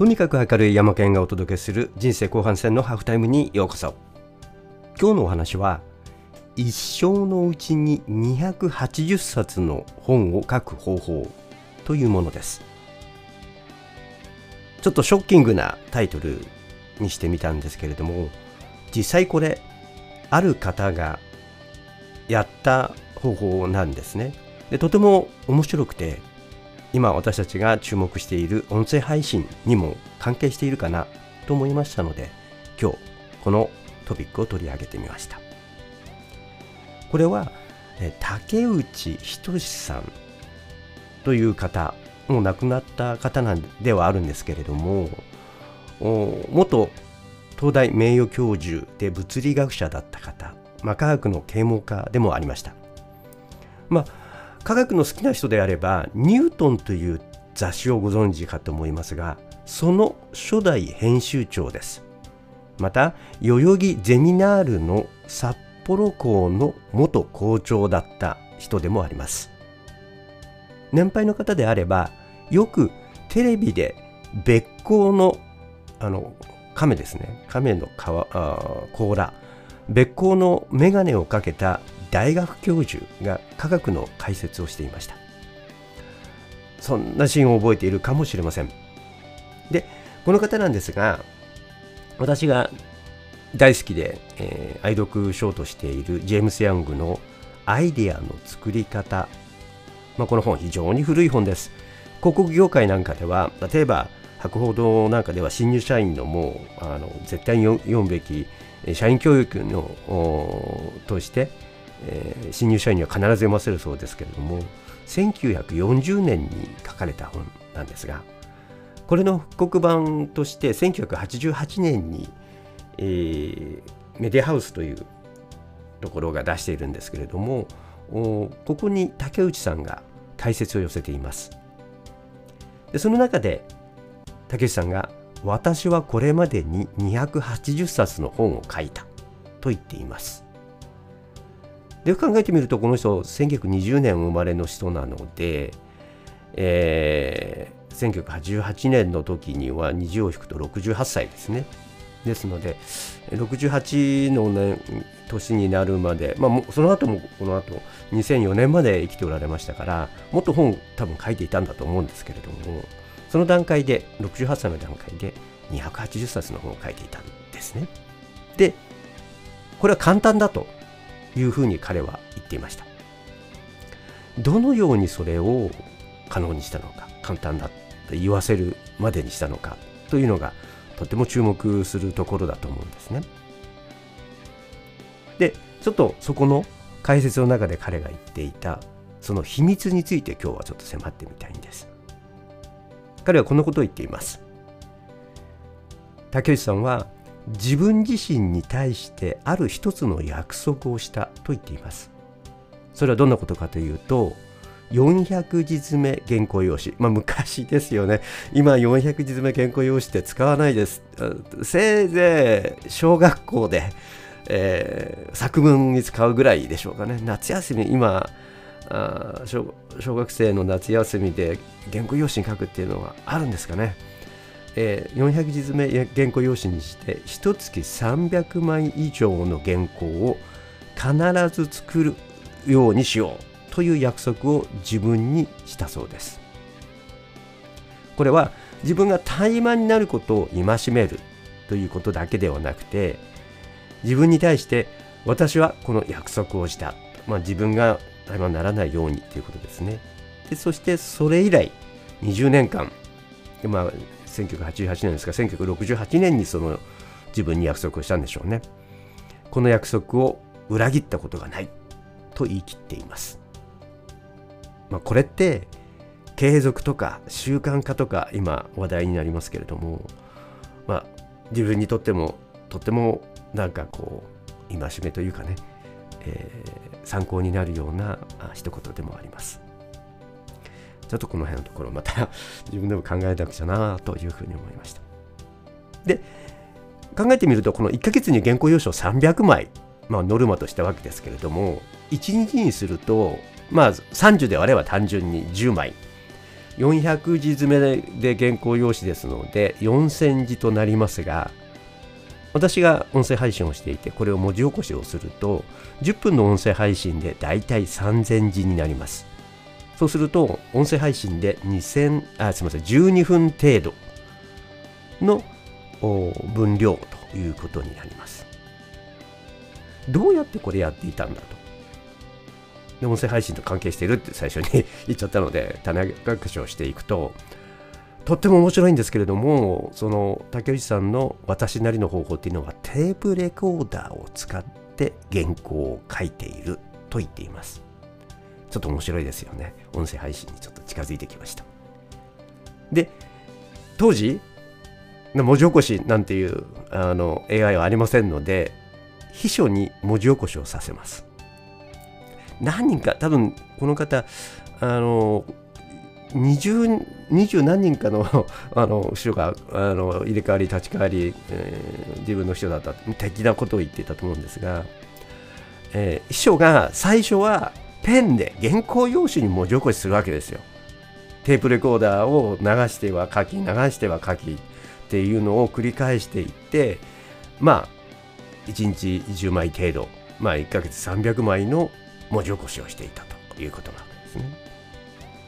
とにかく明るい山県がお届けする人生後半戦のハーフタイムにようこそ。今日のお話は一生のうちに280冊の本を書く方法というものです。ちょっとショッキングなタイトルにしてみたんですけれども実際これある方がやった方法なんですね。でとても面白くて今私たちが注目している音声配信にも関係しているかなと思いましたので今日このトピックを取り上げてみました。これは竹内仁さんという方もう亡くなった方なんではあるんですけれども元東大名誉教授で物理学者だった方、まあ、科学の啓蒙家でもありました。まあ科学の好きな人であればニュートンという雑誌をご存知かと思いますがその初代編集長です。また代々木ゼミナールの札幌校の元校長だった人でもあります。年配の方であればよくテレビで別光のあの亀ですね。亀の甲羅。別光の眼鏡をかけた大学教授が科学の解説をしていました。そんなシーンを覚えているかもしれません。でこの方なんですが私が大好きで、えー、愛読書としているジェームス・ヤングのアイデアの作り方、まあ、この本非常に古い本です。広告業界なんかでは例えば博報堂なんかでは新入社員のもうあの絶対に読むべき社員教育のとして、えー、新入社員には必ず読ませるそうですけれども1940年に書かれた本なんですがこれの復刻版として1988年に、えー、メディアハウスというところが出しているんですけれどもここに竹内さんが解説を寄せていますでその中で竹内さんが私はこれまでに280冊の本を書いたと言っています。で考えてみるとこの人1920年生まれの人なので、えー、1988年の時には20を引くと68歳ですね。ですので68の年年になるまで、まあ、その後もこの後2004年まで生きておられましたからもっと本多分書いていたんだと思うんですけれどもその段階で68歳の段階で280冊の本を書いていたんですね。でこれは簡単だというふうに彼は言っていました。どのようにそれを可能にしたのか簡単だと言わせるまでにしたのかというのがとても注目するところだと思うんですね。でちょっとそこの解説の中で彼が言っていたその秘密について今日はちょっと迫ってみたいんです。彼はこのことを言っています竹内さんは自分自身に対してある一つの約束をしたと言っています。それはどんなことかというと400字詰め原稿用紙、まあ、昔ですよね。今400字詰め原稿用紙って使わないです。せいぜい小学校で、えー、作文に使うぐらいでしょうかね。夏休み今あ小学生の夏休みで原稿用紙に書くっていうのはあるんですかね、えー、400字詰め原稿用紙にして一月300枚以上の原稿を必ず作るようにしようという約束を自分にしたそうです。これは自分が怠慢になることを戒めるということだけではなくて自分に対して私はこの約束をした、まあ、自分が怠慢にならないようにということですね。でそしてそれ以来20年間、まあ、1988年ですか1968年にその自分に約束をしたんでしょうねこの約束を裏切ったことがないと言い切っています、まあ、これって継続とか習慣化とか今話題になりますけれども、まあ、自分にとってもとってもなんかこう戒めというかね、えー、参考になるような一言でもあります。ちょっとこの辺のところまた 自分でも考えなくちゃなというふうに思いました。で考えてみるとこの1ヶ月に原稿用紙を300枚、まあ、ノルマとしたわけですけれども1日にするとまあ30で割れば単純に10枚400字詰めで原稿用紙ですので4000字となりますが私が音声配信をしていてこれを文字起こしをすると10分の音声配信でだいたい3000字になりますそうすると音声配信で2000あすみません12分程度の分量ということになります。どうやってこれやっていたんだと。で音声配信と関係しているって最初に 言っちゃったので種明かしをしていくととっても面白いんですけれどもその竹内さんの私なりの方法っていうのはテープレコーダーを使って原稿を書いていると言っています。ちょっと面白いですよね。音声配信にちょっと近づいてきました。で当時文字起こしなんていうあの AI はありませんので秘書に文字起こしをさせます。何人か多分この方あの 20, 20何人かの あの人があの入れ替わり立ち替わり、えー、自分の人だった的なことを言っていたと思うんですが、えー、秘書が最初はペンで原稿用紙に文字起こしするわけですよ。テープレコーダーを流しては書き流しては書きっていうのを繰り返していってまあ1日10枚程度まあ1ヶ月300枚の文字起こしをしていたということなんですね。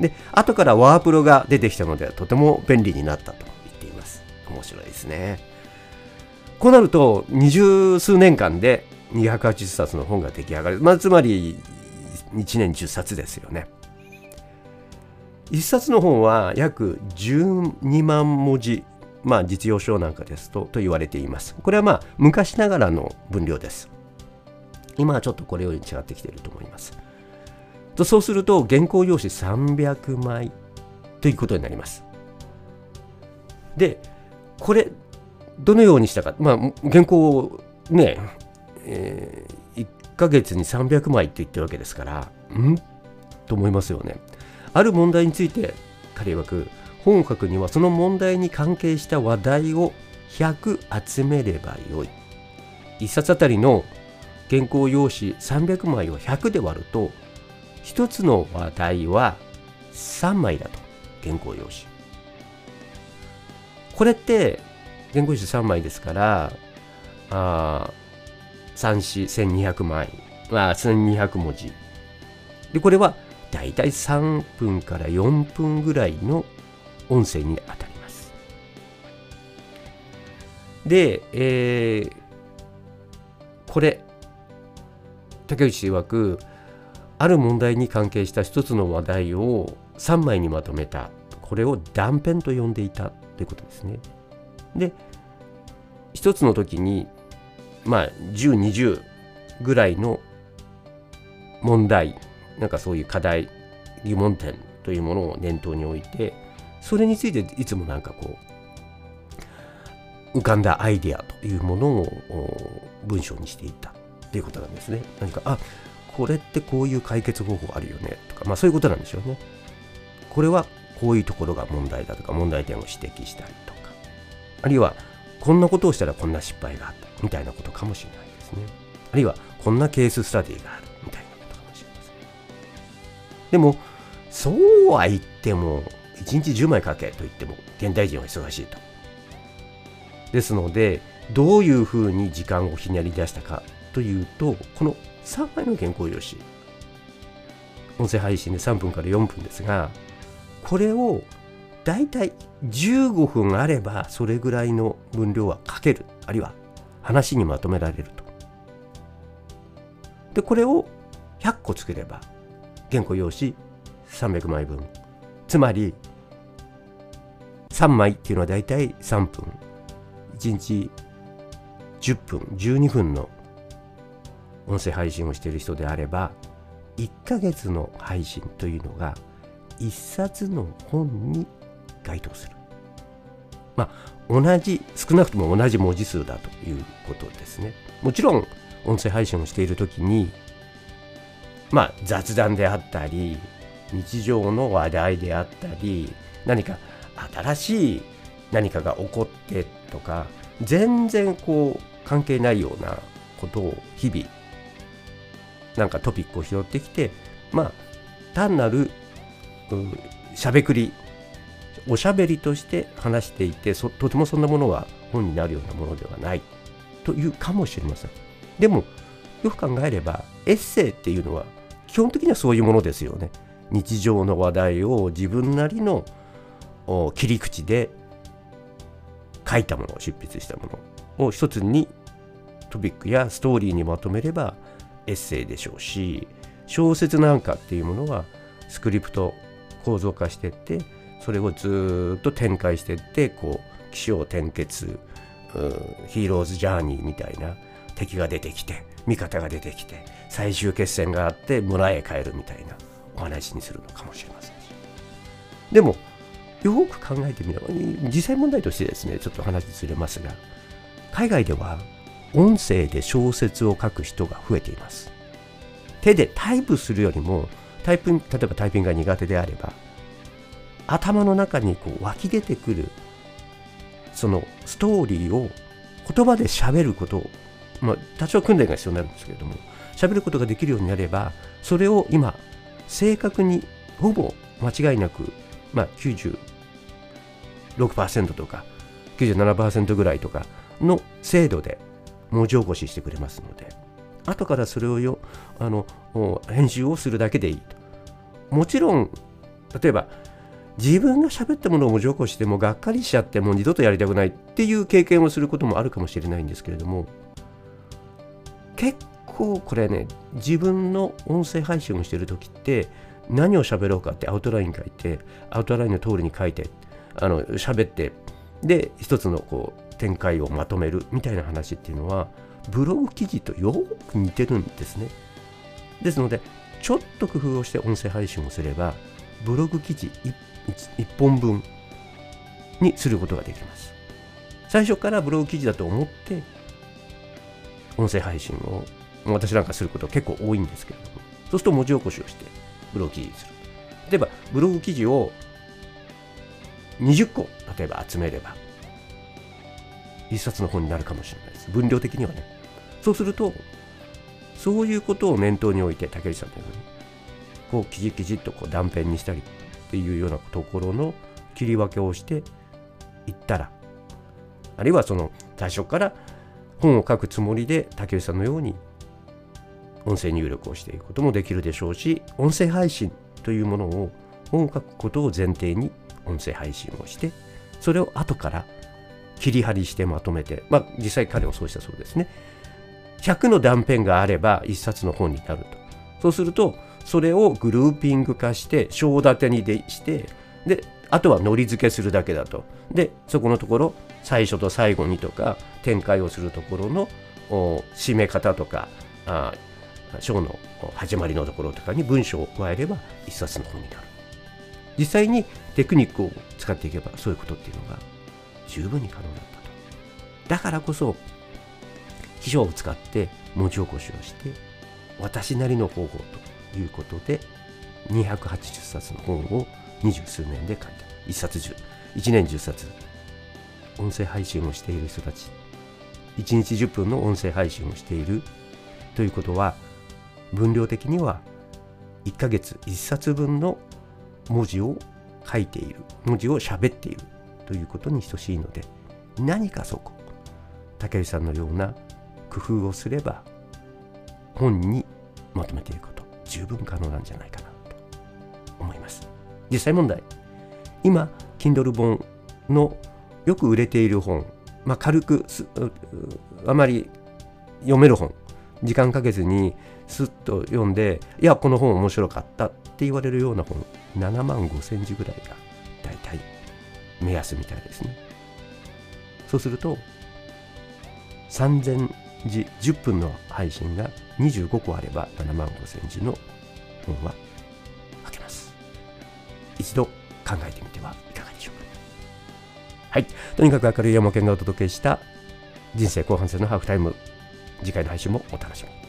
で、後からワープロが出てきたのでは、とても便利になったと言っています。面白いですね。こうなると、二十数年間で280冊の本が出来上がる。まあ、つまり、1年10冊ですよね。1冊の本は約12万文字、まあ、実用書なんかですとと言われています。これはまあ昔ながらの分量です。今はちょっとこれより違ってきていると思います。とそうすると原稿用紙300枚ということになります。でこれどのようにしたか、まあ、原稿をね、えー、1ヶ月に300枚って言ってるわけですからん？と思いますよね。ある問題について彼曰く本を書くにはその問題に関係した話題を100集めればよい。1冊あたりの原稿用紙300枚を100で割ると一つの話題は3枚だと原稿用紙これって原稿用紙3枚ですからあ3四1200枚。まあ1200文字。でこれはだいたい3分から4分ぐらいの音声に当たります。で、えー、これ竹内曰くある問題に関係した一つの話題を3枚にまとめた。これを断片と呼んでいたということですね。で一つの時にまあ1020ぐらいの問題なんかそういう課題疑問点というものを念頭に置いてそれについていつもなんかこう浮かんだアイデアというものを文章にしていったということなんですね。何かあこれってこういう解決方法あるよねとか、まあそういうことなんでしょうね。これはこういうところが問題だとか問題点を指摘したりとか、あるいはこんなことをしたらこんな失敗があったみたいなことかもしれないですね。あるいはこんなケーススタディがあるみたいなことかもしれません。でも、そうは言っても、1日10枚書けと言っても現代人は忙しいと。ですので、どういうふうに時間をひねり出したかというと、この3枚の原稿用紙音声配信で3分から4分ですがこれをだいたい15分あればそれぐらいの分量は書けるあるいは話にまとめられると。でこれを100個作れば原稿用紙300枚分。つまり3枚っていうのはだいたい3分。1日10分12分の音声配信をしている人であれば1ヶ月の配信というのが1冊の本に該当する。まあ同じ少なくとも同じ文字数だということですね。もちろん音声配信をしている時にまあ雑談であったり日常の話題であったり何か新しい何かが起こってとか全然こう関係ないようなことを日々なんかトピックを拾ってきてまあ単なるしゃべくりおしゃべりとして話していてとてもそんなものは本になるようなものではない。というかもしれません。でもよく考えればエッセイっていうのは基本的にはそういうものですよね。日常の話題を自分なりの切り口で書いたもの執筆したもの。を一つにトピックやストーリーにまとめればエッセイでしょうし小説なんかっていうものはスクリプト構造化してってそれをずっと展開していってこう起承転結ヒーローズジャーニーみたいな敵が出てきて味方が出てきて最終決戦があって村へ帰るみたいなお話にするのかもしれませんでもよく考えてみれば実際問題としてですねちょっと話ずれますが海外では音声で小説を書く人が増えています。手でタイプするよりもタイプ例えばタイピングが苦手であれば頭の中にこう湧き出てくるそのストーリーを言葉で喋ることを、まあ、多少訓練が必要になるんですけれども喋ることができるようになればそれを今正確にほぼ間違いなく、まあ、96%とか97%ぐらいとかの精度で文字起こししてくれますので後からそれをよあの編集をするだけでいいと。もちろん例えば自分が喋ったものを文字起こしてもがっかりしちゃってもう二度とやりたくないっていう経験をすることもあるかもしれないんですけれども結構これね自分の音声配信をしてる時って何を喋ろうかってアウトライン書いてアウトラインの通りに書いてあの喋ってで一つのこう展開をまとめるみたいな話っていうのはブログ記事とよく似てるんですね。ですのでちょっと工夫をして音声配信をすればブログ記事 1, 1本分にすることができます。最初からブログ記事だと思って音声配信を私なんかすること結構多いんですけれどもそうすると文字起こしをしてブログ記事にする。例えばブログ記事を20個例えば集めれば一冊の本になるかもしれないです。分量的にはね。そうするとそういうことを念頭に置いて竹内さんのようにこうきじきじっとこう断片にしたりっていうようなところの切り分けをしていったらあるいはその最初から本を書くつもりで竹内さんのように音声入力をしていくこともできるでしょうし音声配信というものを本を書くことを前提に音声配信をしてそれを後から切り張りしてまとめてまあ実際彼もそうしたそうですね。100の断片があれば1冊の本になると。そうするとそれをグルーピング化して章立てにでしてであとはのり付けするだけだと。でそこのところ最初と最後にとか展開をするところの締め方とかあ章の始まりのところとかに文章を加えれば一冊の本になる。実際にテクニックを使っていけばそういうことっていうのが十分に可能だったと。だからこそ秘書を使って文字起こしをして私なりの方法ということで280冊の本を二十数年で書いた。1冊10 1年10冊。音声配信をしている人たち。1日10分の音声配信をしている。ということは分量的には1ヶ月1冊分の文字を書いている。文字を喋っている。ということに等しいので何かそこ竹内さんのような工夫をすれば本にまとめていく。十分可能なんじゃないかなと思います。実際問題今 Kindle 本のよく売れている本、まあ、軽くあまり読める本時間かけずにスッと読んでいやこの本面白かったって言われるような本7万5千字ぐらいが大体目安みたいですね。そうすると3000字10分の配信が25個あれば7万5千字の本は書けます。一度考えてみてはいかがでしょうか。はい。とにかく明るい山県がお届けした人生後半戦のハーフタイム。次回の配信もお楽しみに。